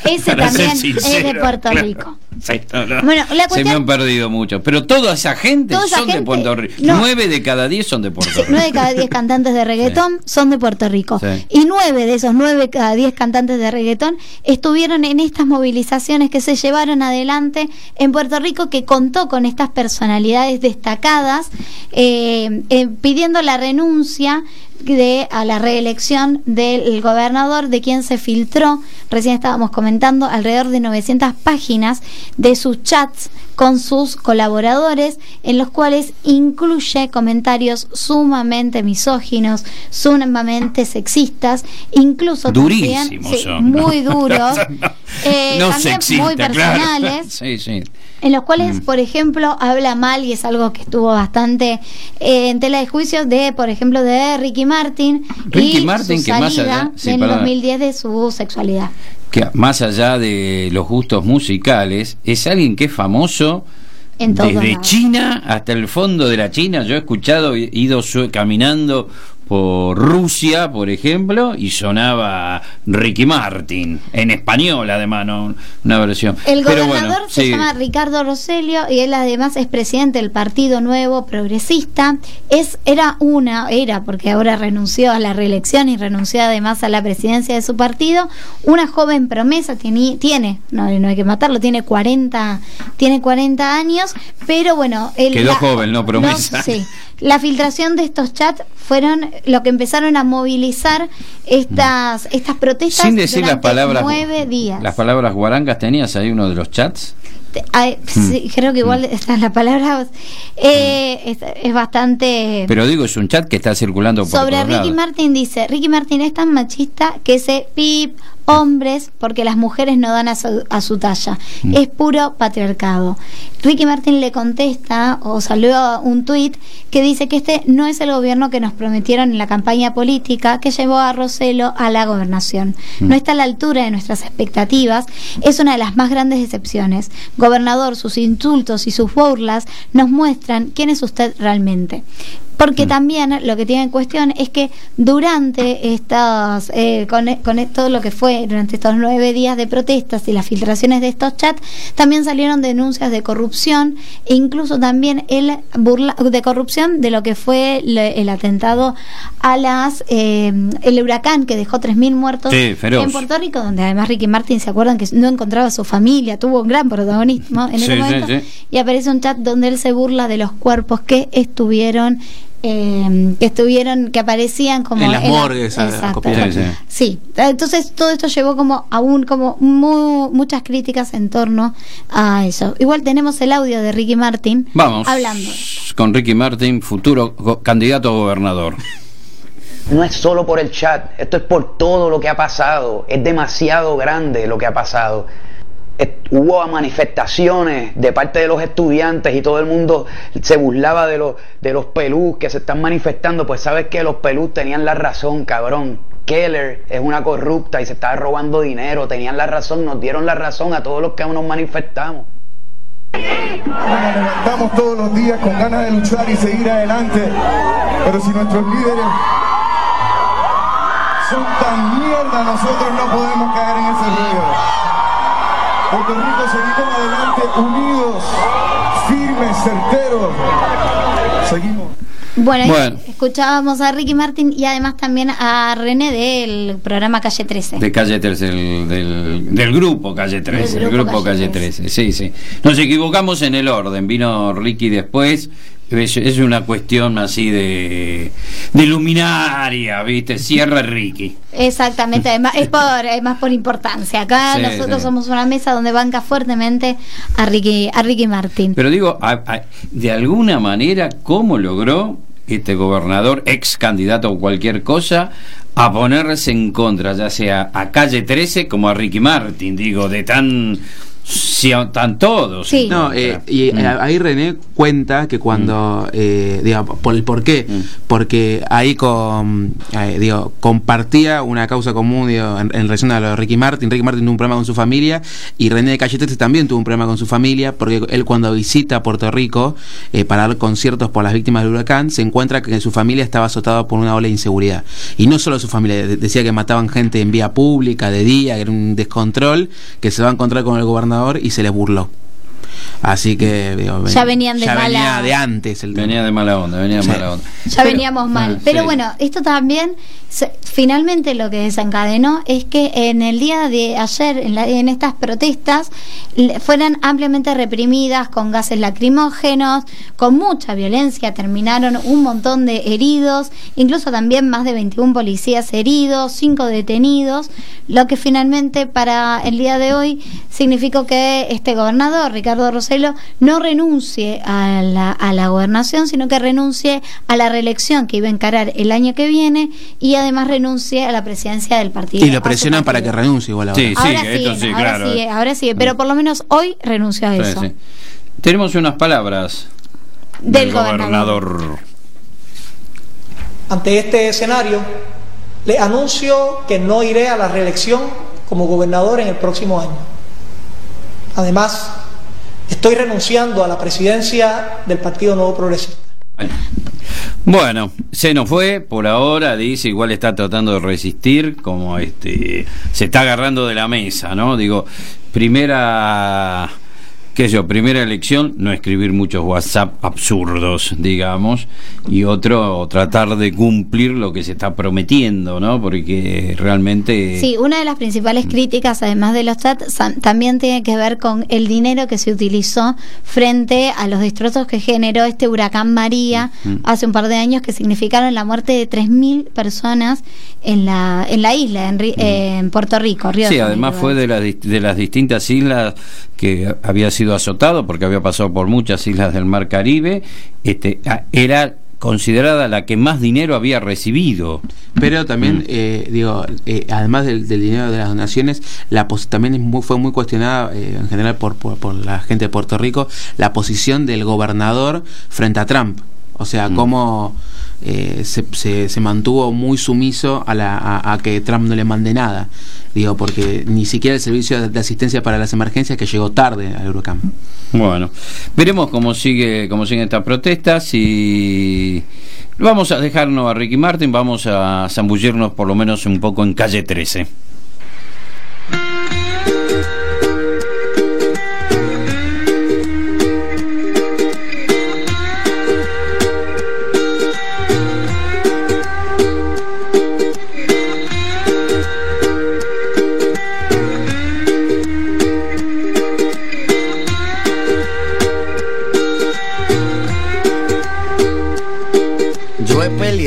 [SPEAKER 5] Ese
[SPEAKER 4] Para
[SPEAKER 5] también es de Puerto
[SPEAKER 4] claro.
[SPEAKER 5] Rico.
[SPEAKER 4] Sí, no, no.
[SPEAKER 5] Bueno, la
[SPEAKER 4] Se me han perdido muchos. Pero toda esa gente
[SPEAKER 5] Toda esa
[SPEAKER 4] son de Puerto Rico.
[SPEAKER 5] no.
[SPEAKER 4] Nueve de cada diez son de Puerto Rico.
[SPEAKER 5] 9 de cada 10 cantantes de reggaetón son de Puerto Rico.
[SPEAKER 4] Sí.
[SPEAKER 5] Y 9 de esos 9 de cada 10 cantantes de reggaetón estuvieron en estas movilizaciones que se llevaron adelante en Puerto Rico, que contó con estas personalidades destacadas, eh, eh, pidiendo la renuncia de a la reelección del gobernador de quien se filtró recién estábamos comentando alrededor de 900 páginas de sus chats con sus colaboradores en los cuales incluye comentarios sumamente misóginos sumamente sexistas incluso también
[SPEAKER 4] Durísimos
[SPEAKER 5] sí, muy duros eh,
[SPEAKER 4] no
[SPEAKER 5] también
[SPEAKER 4] sexista,
[SPEAKER 5] muy
[SPEAKER 4] claro.
[SPEAKER 5] personales
[SPEAKER 4] Sí, sí.
[SPEAKER 5] en los cuales,
[SPEAKER 4] Mm.
[SPEAKER 5] por ejemplo, habla mal, y es algo que estuvo bastante eh, en tela de juicio, de, por ejemplo, de Ricky Martin
[SPEAKER 4] Ricky
[SPEAKER 5] y
[SPEAKER 4] Martin,
[SPEAKER 5] su
[SPEAKER 4] que más allá-
[SPEAKER 5] en
[SPEAKER 4] perdona.
[SPEAKER 5] 2010 de su sexualidad.
[SPEAKER 4] Que más allá de los gustos musicales, es alguien que es famoso
[SPEAKER 5] En
[SPEAKER 4] desde. China hasta el fondo de la China. Yo he escuchado, he ido caminando por Rusia, por ejemplo, y sonaba Ricky Martin, en español además, no una versión.
[SPEAKER 5] El
[SPEAKER 4] Pero
[SPEAKER 5] gobernador
[SPEAKER 4] bueno,
[SPEAKER 5] se
[SPEAKER 4] sí.
[SPEAKER 5] llama Ricardo Roselio y él además es presidente del Partido Nuevo Progresista. Es era una era porque ahora renunció a la reelección y renunció además a la presidencia de su partido, una joven promesa tiene tiene no, no hay que matarlo, tiene 40 tiene 40 años, pero bueno, él
[SPEAKER 4] Quedó
[SPEAKER 5] la-
[SPEAKER 4] joven, no promesa.
[SPEAKER 5] no, sí. La filtración de estos chats fueron lo que empezaron a movilizar estas estas protestas
[SPEAKER 4] Sin decir las
[SPEAKER 5] durante
[SPEAKER 4] palabras,
[SPEAKER 5] nueve días.
[SPEAKER 4] las palabras guarangas, ¿tenías ahí uno de los chats?
[SPEAKER 5] Ay, sí, creo que igual está la palabra eh, es, es bastante
[SPEAKER 4] Pero digo, es un chat que está circulando por
[SPEAKER 5] sobre Ricky. Martin dice Ricky Martin es tan machista que se pip hombres porque las mujeres no dan a su, a su talla.
[SPEAKER 4] Mm.
[SPEAKER 5] es puro patriarcado. Ricky Martin le contesta o salió un tuit que dice que este no es el gobierno que nos prometieron en la campaña política que llevó a Roselo a la gobernación.
[SPEAKER 4] Mm.
[SPEAKER 5] no está a la altura de nuestras expectativas. Es una de las más grandes decepciones. Gobernador sus insultos y sus burlas nos muestran quién es usted realmente porque también lo que tiene en cuestión es que durante estas, eh, con, con todo lo que fue durante estos nueve días de protestas y las filtraciones de estos chats, también salieron denuncias de corrupción e incluso también el burla, de corrupción de lo que fue le- el atentado a las, eh, el huracán que dejó 3.000 muertos
[SPEAKER 4] Sí,
[SPEAKER 5] en Puerto Rico, donde además Ricky Martin, ¿se acuerdan que no encontraba a su familia? Tuvo un gran protagonismo en ese
[SPEAKER 4] sí,
[SPEAKER 5] momento.
[SPEAKER 4] sí.
[SPEAKER 5] Y aparece un chat donde él se burla de los cuerpos que estuvieron eh, que estuvieron que aparecían como
[SPEAKER 6] En las morgues, a- a
[SPEAKER 5] Exacto.
[SPEAKER 6] copiar.
[SPEAKER 4] Sí, sí.
[SPEAKER 5] Sí, entonces todo esto llevó como aún como mu- muchas críticas en torno a eso. Igual tenemos el audio de Ricky Martin
[SPEAKER 4] Vamos
[SPEAKER 5] hablando.
[SPEAKER 4] con Ricky Martin, futuro candidato a gobernador.
[SPEAKER 13] No es solo por el chat, esto es por todo lo que ha pasado. Es demasiado grande lo que ha pasado. Hubo manifestaciones de parte de los estudiantes y todo el mundo se burlaba de los, de los pelús que se están manifestando. Pues sabes que los pelús tenían la razón, cabrón. Keller es una corrupta y se estaba robando dinero. Tenían la razón, nos dieron la razón a todos los que nos manifestamos.
[SPEAKER 14] Nos levantamos todos los días con ganas de luchar y seguir adelante. Pero si nuestros líderes son tan mierda, nosotros no podemos caer en ese ruido. Puerto Rico seguimos adelante unidos, firmes, certeros. Seguimos.
[SPEAKER 5] Bueno, escuchábamos a Ricky Martin y además también a René del programa Calle 13.
[SPEAKER 4] De calle 13, del, del, del grupo calle 13.
[SPEAKER 5] Del
[SPEAKER 4] el
[SPEAKER 5] grupo calle
[SPEAKER 4] 13. Sí, sí. Nos equivocamos en el orden. Vino Ricky después. Es, es una cuestión así de, de luminaria, ¿viste? Cierra Ricky.
[SPEAKER 5] Exactamente, además es por, es más por importancia. Acá
[SPEAKER 4] Sí,
[SPEAKER 5] nosotros
[SPEAKER 4] sí.
[SPEAKER 5] somos una mesa donde banca fuertemente a Ricky, a Ricky Martin.
[SPEAKER 4] Pero digo, a- a- de alguna manera, ¿cómo logró este gobernador, ex candidato o cualquier cosa, a ponerse en contra, ya sea a calle 13 como a Ricky Martin? Digo, de tan. Si tan todos. en
[SPEAKER 6] No, eh, y
[SPEAKER 4] Mm.
[SPEAKER 6] eh, ahí René cuenta que cuando, eh, digo, por el por qué, porque ahí con, eh, digo, compartía una causa común digo, en, en relación a lo de Ricky Martin. Ricky Martin tuvo un problema con su familia y René de Calle 13 también tuvo un problema con su familia porque él cuando visita Puerto Rico eh, para dar conciertos por las víctimas del huracán se encuentra que su familia estaba azotada por una ola de inseguridad. Y no solo su familia, de- decía que mataban gente en vía pública, de día, que era un descontrol, que se va a encontrar con el gobernador y se le burló. Así que digo,
[SPEAKER 5] Ya venían de
[SPEAKER 6] ya
[SPEAKER 5] mala-
[SPEAKER 6] venía de antes el
[SPEAKER 4] Venía de mala onda, venía de
[SPEAKER 6] Sí.
[SPEAKER 4] mala onda.
[SPEAKER 5] Ya veníamos mal.
[SPEAKER 4] ah,
[SPEAKER 5] Pero
[SPEAKER 4] sí.
[SPEAKER 5] bueno, esto también, se- finalmente lo que desencadenó es que en el día de ayer, en, la- en estas protestas, le- fueran ampliamente reprimidas con gases lacrimógenos, con mucha violencia, terminaron un montón de heridos, incluso también más de 21 policías heridos, 5 detenidos, lo que finalmente para el día de hoy significó que este gobernador, Ricardo Roselo, no renuncie a la, a la gobernación, sino que renuncie a la reelección que iba a encarar el año que viene y además renuncie a la presidencia del partido.
[SPEAKER 6] Y lo presionan para que renuncie igual ahora.
[SPEAKER 4] Sí,
[SPEAKER 5] Ahora
[SPEAKER 4] sigue, esto
[SPEAKER 5] sigue,
[SPEAKER 4] sí,
[SPEAKER 5] ahora
[SPEAKER 4] claro.
[SPEAKER 5] sigue, ahora sigue, pero por lo menos hoy renunció a
[SPEAKER 4] Sí,
[SPEAKER 5] eso.
[SPEAKER 4] sí. Tenemos unas palabras
[SPEAKER 5] Del gobernador.
[SPEAKER 4] gobernador.
[SPEAKER 15] Ante este escenario, le anuncio que no iré a la reelección como gobernador en el próximo año. Además, estoy renunciando a la presidencia del Partido Nuevo Progresista.
[SPEAKER 4] Bueno, se nos fue por ahora, dice, igual está tratando de resistir, como este se está agarrando de la mesa, ¿no? Digo, primera qué sé yo, primera elección, no escribir muchos WhatsApp absurdos, digamos, y otro, tratar de cumplir lo que se está prometiendo, ¿no? Porque realmente...
[SPEAKER 5] Sí, una de las principales críticas, además de los chats, también tiene que ver con el dinero que se utilizó frente a los destrozos que generó este huracán María hace un par de años, que significaron la muerte de 3.000 personas en la, en la isla, en, en Puerto Rico. Río
[SPEAKER 4] Sí,
[SPEAKER 5] de
[SPEAKER 4] además fue de, las de las distintas islas que había sido azotado, porque había pasado por muchas islas del Mar Caribe, este, a- era considerada la que más dinero había recibido.
[SPEAKER 6] Pero también,
[SPEAKER 4] Mm.
[SPEAKER 6] eh, digo, eh, además del, del dinero de las donaciones, la pos- también es muy- fue muy cuestionada eh, en general por, por, por la gente de Puerto Rico la posición del gobernador frente a Trump. O sea,
[SPEAKER 4] Mm.
[SPEAKER 6] cómo eh, se, se, mantuvo muy sumiso a, la, a, que Trump no le mande nada. Digo, porque ni siquiera el servicio de, de asistencia para las emergencias que llegó tarde al huracán.
[SPEAKER 4] Bueno, veremos cómo sigue cómo siguen estas protestas y vamos a dejarnos a Ricky Martin, vamos a zambullirnos por lo menos un poco en calle 13.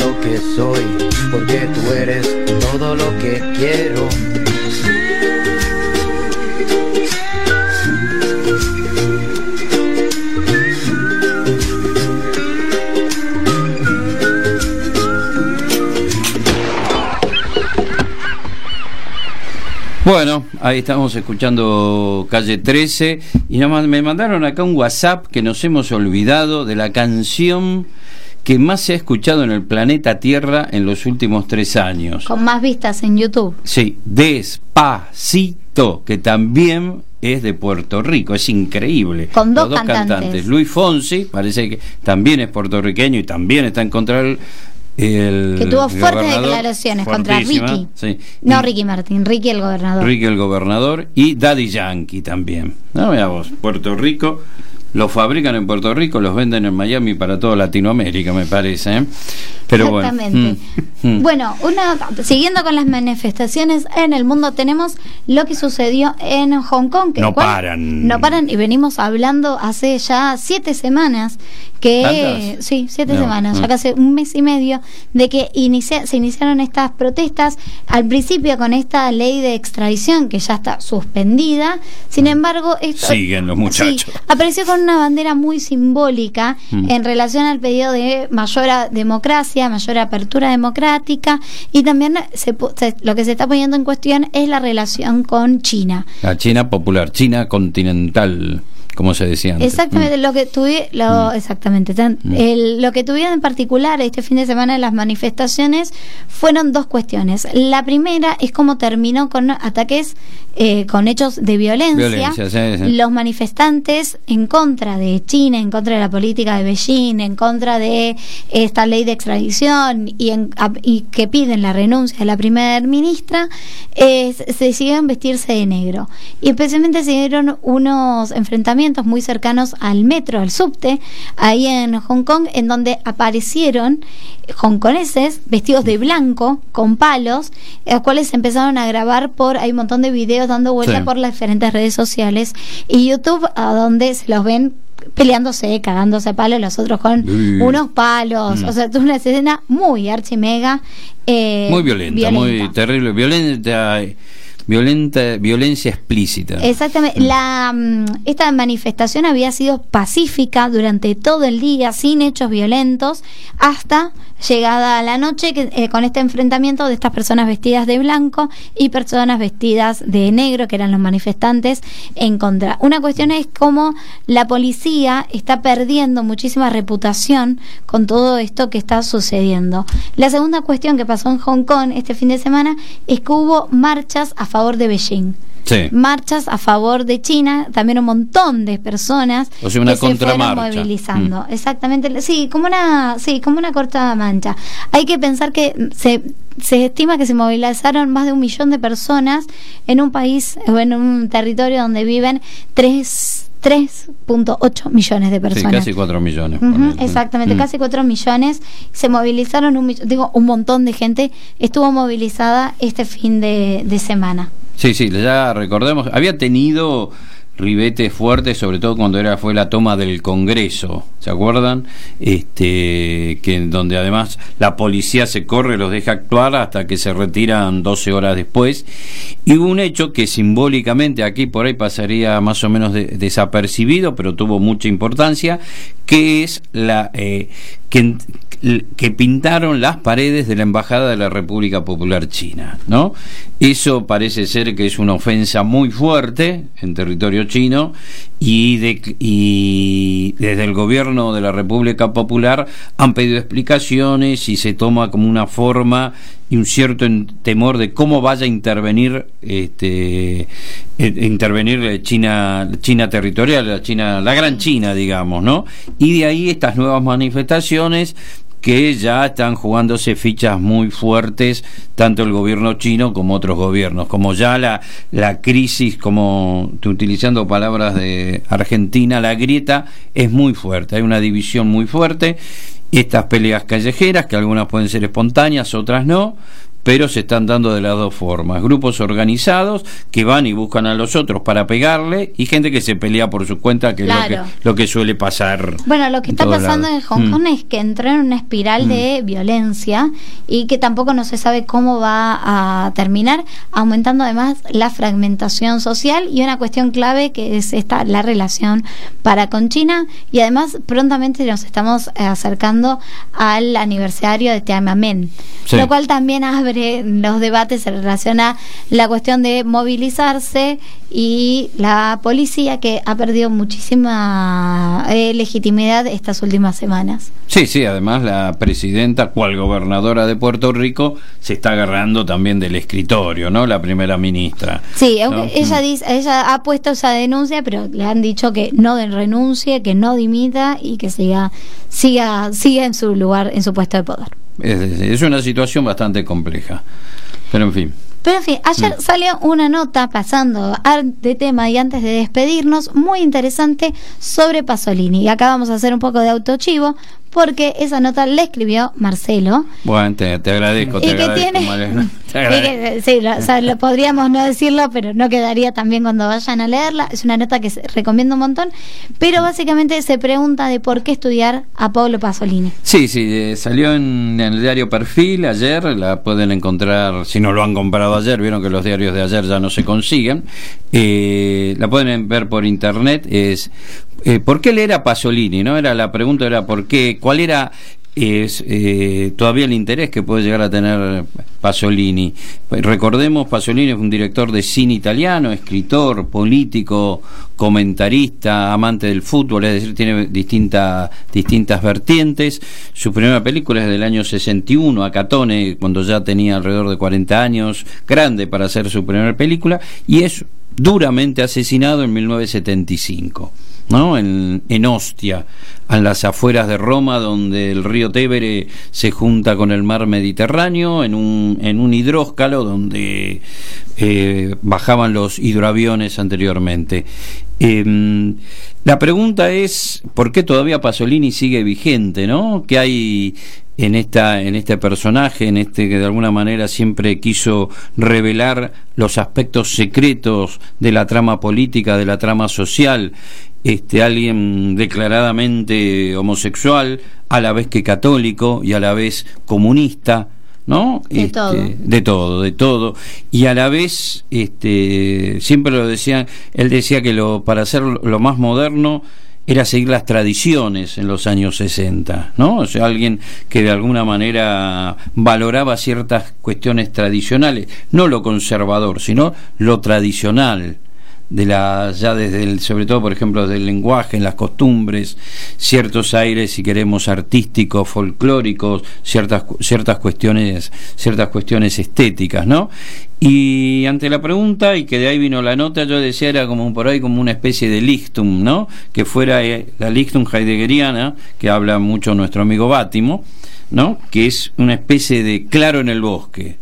[SPEAKER 16] Lo que soy, porque tú eres todo lo que quiero.
[SPEAKER 4] Bueno, ahí estamos escuchando Calle 13 y nada más me mandaron acá un WhatsApp que nos hemos olvidado de la canción que más se ha escuchado en el planeta Tierra en los últimos tres años.
[SPEAKER 5] Con más vistas en YouTube.
[SPEAKER 4] Sí, Despacito, que también es de Puerto Rico, es increíble.
[SPEAKER 5] Con dos
[SPEAKER 4] Los
[SPEAKER 5] cantantes.
[SPEAKER 4] Luis Fonsi, parece que también es puertorriqueño y también está en contra del el
[SPEAKER 5] Que tuvo fuertes declaraciones contra Ricky.
[SPEAKER 4] sí.
[SPEAKER 5] No Ricky Martin, Ricky el gobernador.
[SPEAKER 4] Ricky el gobernador y Daddy Yankee también. No, mira vos, Puerto Rico, los fabrican en Puerto Rico, los venden en Miami para toda Latinoamérica, me parece. ¿eh? Pero
[SPEAKER 5] Exactamente.
[SPEAKER 4] bueno. mm, mm.
[SPEAKER 5] Bueno, una, siguiendo con las manifestaciones en el mundo, tenemos lo que sucedió en Hong Kong. Que
[SPEAKER 4] No
[SPEAKER 5] cual-
[SPEAKER 4] paran.
[SPEAKER 5] No paran y venimos hablando hace ya siete semanas que
[SPEAKER 4] ¿Tantas?
[SPEAKER 5] sí siete
[SPEAKER 4] No,
[SPEAKER 5] semanas
[SPEAKER 4] mm.
[SPEAKER 5] ya casi un mes y medio de que inicia- se iniciaron estas protestas al principio con esta ley de extradición que ya está suspendida sin embargo esto
[SPEAKER 4] Siguen los muchachos.
[SPEAKER 5] Sí, apareció con una bandera muy simbólica
[SPEAKER 4] Mm.
[SPEAKER 5] en relación al pedido de mayor democracia, mayor apertura democrática y también se se- lo que se está poniendo en cuestión es la relación con China.
[SPEAKER 4] La China popular, China continental, como se decía antes.
[SPEAKER 5] Exactamente,
[SPEAKER 4] Mm.
[SPEAKER 5] lo que tuve, lo, exactamente, tan- el- lo que tuvieron en particular este fin de semana en las manifestaciones fueron dos cuestiones. La primera es cómo terminó con ataques, eh, con hechos de violencia.
[SPEAKER 4] Violencia, sí, sí.
[SPEAKER 5] Los manifestantes en contra de China, en contra de la política de Beijing, en contra de esta ley de extradición y, en- a- y que piden la renuncia de la primera ministra, eh, se decidieron vestirse de negro. Y especialmente se dieron unos enfrentamientos muy cercanos al metro, al subte, ahí en Hong Kong, en donde aparecieron hongkoneses vestidos de blanco, con palos, los cuales se empezaron a grabar por, hay un montón de videos dando vuelta
[SPEAKER 4] Sí.
[SPEAKER 5] por las diferentes redes sociales y YouTube, a donde se los ven peleándose, cagándose a palos, los otros con unos palos.
[SPEAKER 4] Mm.
[SPEAKER 5] O sea, es una escena muy archimega. Eh,
[SPEAKER 4] muy violenta, muy terrible, violenta, violenta, violencia explícita.
[SPEAKER 5] Exactamente. La, mm, esta manifestación había sido pacífica durante todo el día, sin hechos violentos, hasta llegada a la noche que, eh, con este enfrentamiento de estas personas vestidas de blanco y personas vestidas de negro, que eran los manifestantes, en contra. Una cuestión es cómo la policía está perdiendo muchísima reputación con todo esto que está sucediendo. La segunda cuestión que pasó en Hong Kong este fin de semana es que hubo marchas a favor de Beijing
[SPEAKER 4] Sí.
[SPEAKER 5] marchas a favor de China, también un montón de personas
[SPEAKER 4] O sea, una
[SPEAKER 5] que se fueron movilizando.
[SPEAKER 4] Mm.
[SPEAKER 5] Exactamente, sí, como una, sí, como una corta mancha. Hay que pensar que se, se estima que se movilizaron más de un millón de personas en un país o en un territorio donde viven tres 3.8 millones de
[SPEAKER 4] Sí,
[SPEAKER 5] personas.
[SPEAKER 4] casi 4 millones.
[SPEAKER 5] Exactamente,
[SPEAKER 4] Mm.
[SPEAKER 5] casi 4 millones. Se movilizaron, un, digo, un montón de gente estuvo movilizada este fin de, de semana.
[SPEAKER 4] Sí, sí, ya recordemos, había tenido ribetes fuertes, sobre todo cuando era fue la toma del Congreso, ¿se acuerdan? Este, que donde además la policía se corre, los deja actuar hasta que se retiran 12 horas después. Y hubo un hecho que simbólicamente aquí por ahí pasaría más o menos de- desapercibido, pero tuvo mucha importancia, que es la eh, que, que pintaron las paredes de la embajada de la República Popular China, ¿no? Eso parece ser que es una ofensa muy fuerte en territorio chino y, de- y desde el gobierno de la República Popular han pedido explicaciones y se toma como una forma y un cierto temor de cómo vaya a intervenir este eh, intervenir China China territorial la China la gran China digamos no y de ahí estas nuevas manifestaciones que ya están jugándose fichas muy fuertes tanto el gobierno chino como otros gobiernos como ya la la crisis como utilizando palabras de Argentina la grieta es muy fuerte hay una división muy fuerte estas peleas callejeras, que algunas pueden ser espontáneas, otras no, pero se están dando de las dos formas. Grupos organizados que van y buscan a los otros para pegarle y gente que se pelea por su cuenta, que es lo que, lo que suele pasar.
[SPEAKER 5] Bueno, lo que está pasando en Hong
[SPEAKER 4] Mm.
[SPEAKER 5] Kong es que entró en una espiral de violencia y que tampoco no se sabe cómo va a terminar, aumentando además la fragmentación social y una cuestión clave que es esta la relación para con China y además prontamente nos estamos acercando al aniversario de Tiananmen,
[SPEAKER 17] Sí.
[SPEAKER 5] lo cual también abre los debates en relación a la cuestión de movilizarse y la policía que ha perdido muchísima eh, legitimidad estas últimas semanas.
[SPEAKER 4] Sí, sí, además la presidenta, cual gobernadora de Puerto Rico, se está agarrando también del escritorio, ¿no? La primera ministra.
[SPEAKER 5] Sí,
[SPEAKER 4] ¿no?
[SPEAKER 5] aunque ella
[SPEAKER 4] Mm.
[SPEAKER 5] dice, ella ha puesto esa denuncia, pero le han dicho que no renuncie, que no dimita y que siga siga siga en su lugar, en su puesto de poder.
[SPEAKER 4] Es, es una situación bastante compleja. Pero en fin.
[SPEAKER 5] Pero en fin, ayer
[SPEAKER 4] Mm.
[SPEAKER 5] salió una nota pasando de tema y antes de despedirnos, muy interesante sobre Pasolini. Y acá vamos a hacer un poco de autochivo porque esa nota la escribió Marcelo.
[SPEAKER 4] Bueno, te, te agradezco,
[SPEAKER 5] Y
[SPEAKER 4] te
[SPEAKER 5] que tiene- Y
[SPEAKER 4] agradezco.
[SPEAKER 5] que, sí, lo, o sea, lo podríamos no decirlo, pero no quedaría también cuando vayan a leerla. Es una nota que recomiendo un montón. Pero básicamente se pregunta de por qué estudiar a Pablo Pasolini.
[SPEAKER 4] Sí, sí, eh, salió en, en el diario Perfil ayer, la pueden encontrar, si no lo han comprado ayer, vieron que los diarios de ayer ya no se consiguen, eh, la pueden ver por internet, es eh, ¿por qué leer a Pasolini? ¿no? Era la pregunta era por qué, cuál era eh, todavía el interés que puede llegar a tener Pasolini. Pues Recordemos, Pasolini es un director de cine italiano, escritor, político, comentarista, amante del fútbol, es decir, tiene distinta, distintas vertientes. Su primera película es del año 61, Acatone, cuando ya tenía alrededor de 40 años, grande para hacer su primera película, y es duramente asesinado en 1975. ¿No? En, en Ostia, en las afueras de Roma, donde el río Tevere se junta con el mar Mediterráneo, en un, en hidróscalo donde eh, bajaban los hidroaviones anteriormente. Eh, la pregunta es, ¿por qué todavía Pasolini sigue vigente? ¿no? ¿Qué hay en esta en este personaje en este que de alguna manera siempre quiso revelar los aspectos secretos de la trama política de la trama social este alguien declaradamente homosexual a la vez que católico y a la vez comunista ¿no?
[SPEAKER 5] De
[SPEAKER 4] Este,
[SPEAKER 5] todo.
[SPEAKER 4] de todo, de todo. Y a la vez, este, siempre lo decían, él decía que lo, para hacer lo más moderno era seguir las tradiciones en los años 60, ¿no? O sea, alguien que de alguna manera valoraba ciertas cuestiones tradicionales, no lo conservador, sino lo tradicional de la ya desde el sobre todo por ejemplo del lenguaje en las costumbres ciertos aires si queremos artísticos folclóricos ciertas ciertas cuestiones ciertas cuestiones estéticas no y ante la pregunta y que de ahí vino la nota yo decía era como por ahí como una especie de Lichtum no que fuera eh, la Lichtum heideggeriana que habla mucho nuestro amigo Bátimo no que es una especie de claro en el bosque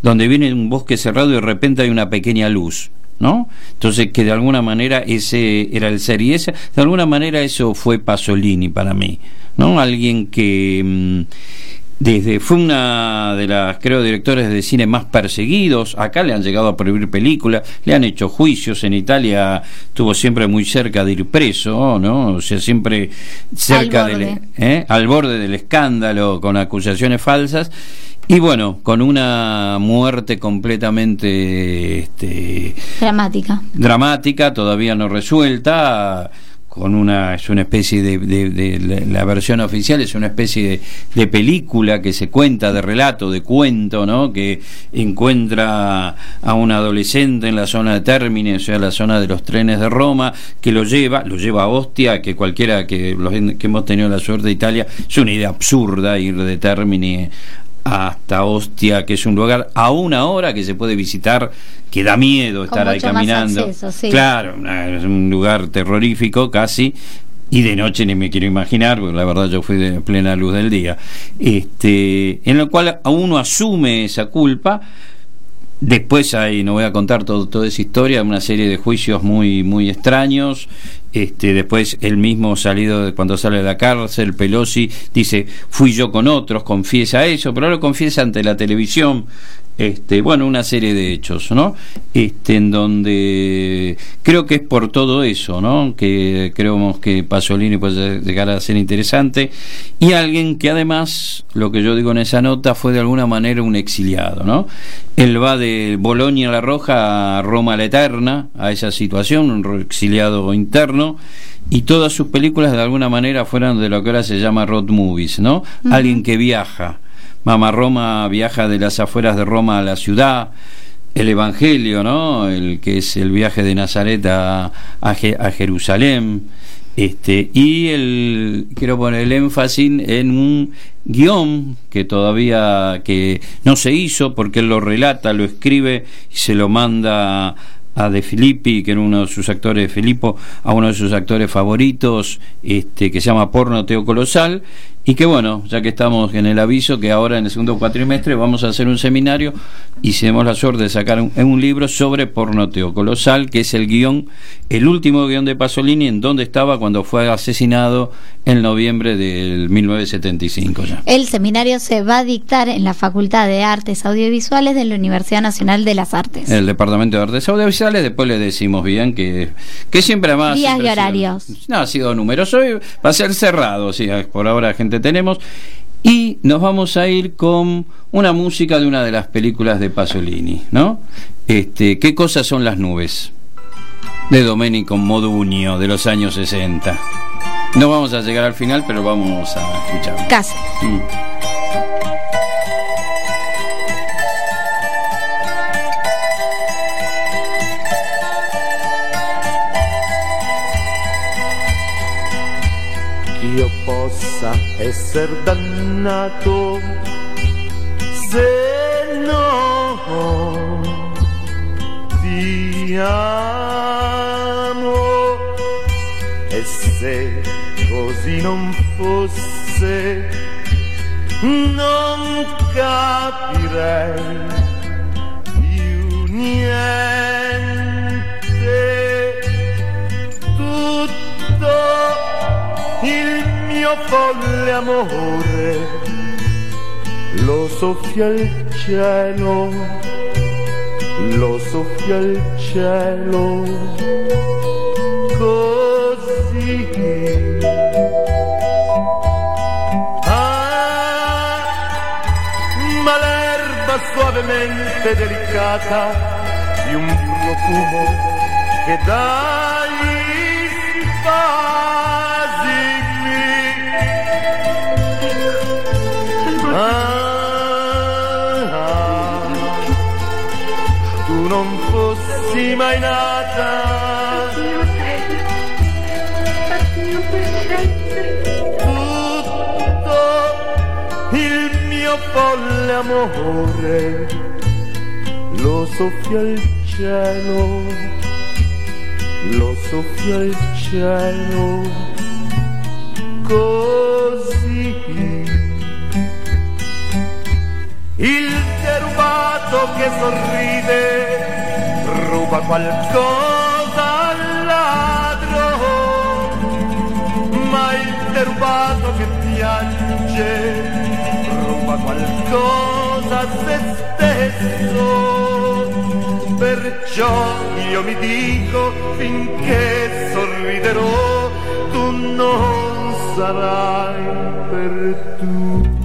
[SPEAKER 4] donde viene un bosque cerrado y de repente hay una pequeña luz ¿no? Entonces que de alguna manera ese era el ser y ese, de alguna manera eso fue Pasolini para mí, ¿no? Alguien que mm, desde fue una de las creo directores de cine más perseguidos acá le han llegado a prohibir películas le han hecho juicios en Italia estuvo siempre muy cerca de ir preso no o sea siempre cerca
[SPEAKER 5] Al
[SPEAKER 4] del. ¿eh? al borde del escándalo con acusaciones falsas y bueno con una muerte completamente este,
[SPEAKER 5] Dramática.
[SPEAKER 4] dramática, todavía no resuelta, con una es una especie de, de- de- la, la versión oficial es una especie de, de película que se cuenta de relato, de cuento, ¿no? Que encuentra a un adolescente en la zona de Termini, o sea, la zona de los trenes de Roma, que lo lleva, lo lleva a Ostia, que cualquiera que los que hemos tenido la suerte de Italia, es una idea absurda ir de Termini hasta Ostia, que es un lugar a una hora que se puede visitar, que da miedo estar ahí caminando.
[SPEAKER 5] acceso, sí.
[SPEAKER 4] Claro, una- es un lugar terrorífico casi. Y de noche ni me quiero imaginar, porque la verdad yo fui de plena luz del día. Este, en lo cual a uno asume esa culpa. Después hay, no voy a contar todo, toda esa historia, una serie de juicios muy, muy extraños. Este, después el mismo salido de cuando sale de la cárcel, Pelosi dice, fui yo con otros, confiesa eso, pero lo confiesa ante la televisión. Este, bueno, una serie de hechos, ¿no? Este, en donde creo que es por todo eso, ¿no? Que creemos que Pasolini puede llegar a ser interesante y alguien que además, lo que yo digo en esa nota, fue de alguna manera un exiliado, ¿no? Él va de Bolonia la Roja a Roma la Eterna, a esa situación, un exiliado interno, y todas sus películas de alguna manera fueron de lo que ahora se llama road movies, ¿no? Alguien que viaja. Mamá Roma viaja de las afueras de Roma a la ciudad. El Evangelio, ¿no? El que es el viaje de Nazaret a, a Je- a Jerusalén. Este, y el quiero poner el énfasis en un guion que todavía que no se hizo porque él lo relata, lo escribe y se lo manda a De Filippi, que era uno de sus actores de Filippo, a uno de sus actores favoritos, este, que se llama Porno Teo Colosal, y que bueno, ya que estamos en el aviso, que ahora en el segundo cuatrimestre vamos a hacer un seminario y si tenemos la suerte de sacar un, un libro sobre Porno Teo Colosal, que es el guion, el último guion de Pasolini, en donde estaba cuando fue asesinado en noviembre del 1975 ya.
[SPEAKER 5] El seminario se va a dictar en la Facultad de Artes Audiovisuales de la Universidad Nacional de las Artes.
[SPEAKER 4] El Departamento de Artes Audiovisuales, después le decimos bien que, que siempre más...
[SPEAKER 5] Días y
[SPEAKER 4] sido-
[SPEAKER 5] horarios.
[SPEAKER 4] no, ha sido numeroso y va a ser cerrado, sí, por ahora gente tenemos. Y nos vamos a ir con una música de una de las películas de Pasolini, ¿no? Este, ¿Qué cosas son las nubes? De Domenico Modugno, de los años 60. No vamos a llegar al final, pero vamos a escuchar.
[SPEAKER 5] Casi.
[SPEAKER 4] Mm.
[SPEAKER 17] Io possa essere dannato se no ti amo. E se così non fosse non capirei più niente folle amore lo soffia il cielo, lo soffia il cielo così. Ah, ma l'erba suavemente delicata di un profumo che dai spasimi. Ah, tu non fossi mai nata. Tutto il mio folle amore lo soffia il cielo, lo soffia il cielo così. Derubato che sorride ruba qualcosa al ladro, ma il derubato che piange ruba qualcosa a se stesso. Perciò io mi dico finché sorriderò, tu non sarai perduta.